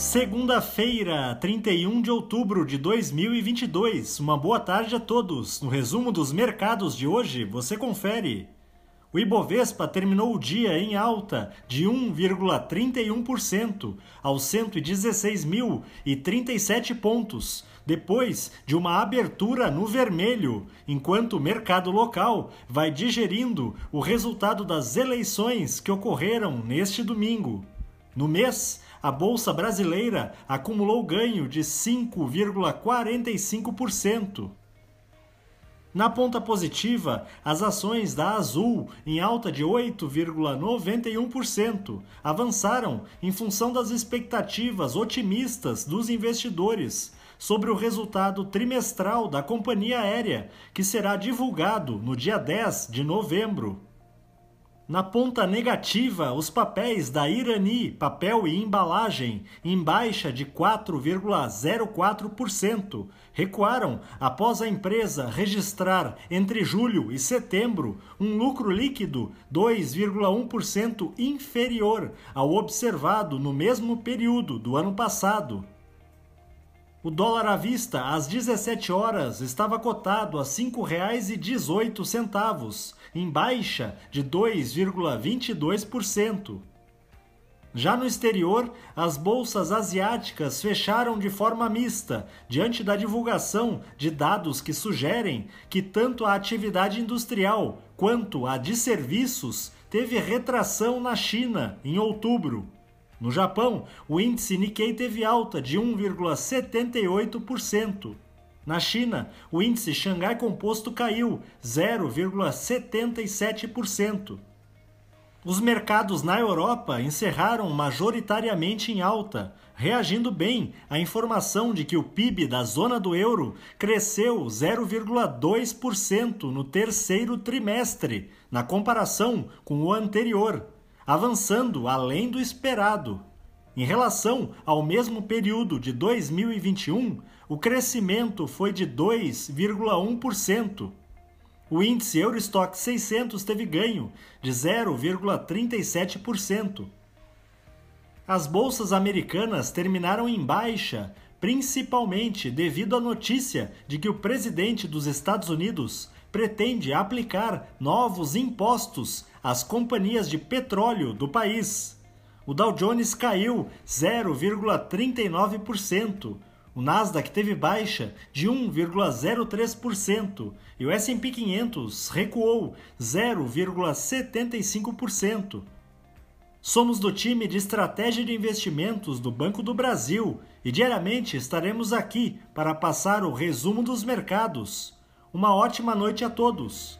Segunda-feira, 31 de outubro de 2022. Uma boa tarde a todos. No resumo dos mercados de hoje, você confere. O Ibovespa terminou o dia em alta de 1,31% aos 116.037 pontos, depois de uma abertura no vermelho, enquanto o mercado local vai digerindo o resultado das eleições que ocorreram neste domingo. No mês, a Bolsa Brasileira acumulou ganho de 5,45%. Na ponta positiva, as ações da Azul, em alta de 8,91%, avançaram em função das expectativas otimistas dos investidores sobre o resultado trimestral da companhia aérea, que será divulgado no dia 10 de novembro. Na ponta negativa, os papéis da Irani, papel e embalagem, em baixa de 4,04%, recuaram após a empresa registrar entre julho e setembro um lucro líquido 2,1% inferior ao observado no mesmo período do ano passado. O dólar à vista, às 17 horas, estava cotado a R$ 5,18, em baixa de 2,22%. Já no exterior, as bolsas asiáticas fecharam de forma mista, diante da divulgação de dados que sugerem que tanto a atividade industrial quanto a de serviços teve retração na China em outubro. No Japão, o índice Nikkei teve alta de 1,78%. Na China, o índice Xangai Composto caiu 0,77%. Os mercados na Europa encerraram majoritariamente em alta, reagindo bem à informação de que o PIB da zona do euro cresceu 0,2% no terceiro trimestre, na comparação com o anterior avançando além do esperado. Em relação ao mesmo período de 2021, o crescimento foi de 2,1%. O índice Eurostock 600 teve ganho de 0,37%. As bolsas americanas terminaram em baixa, principalmente devido à notícia de que o presidente dos Estados Unidos pretende aplicar novos impostos às companhias de petróleo do país. O Dow Jones caiu 0,39%. O Nasdaq teve baixa de 1,03% e o S&P 500 recuou 0,75%. Somos do time de estratégia de investimentos do Banco do Brasil e diariamente estaremos aqui para passar o resumo dos mercados. Uma ótima noite a todos!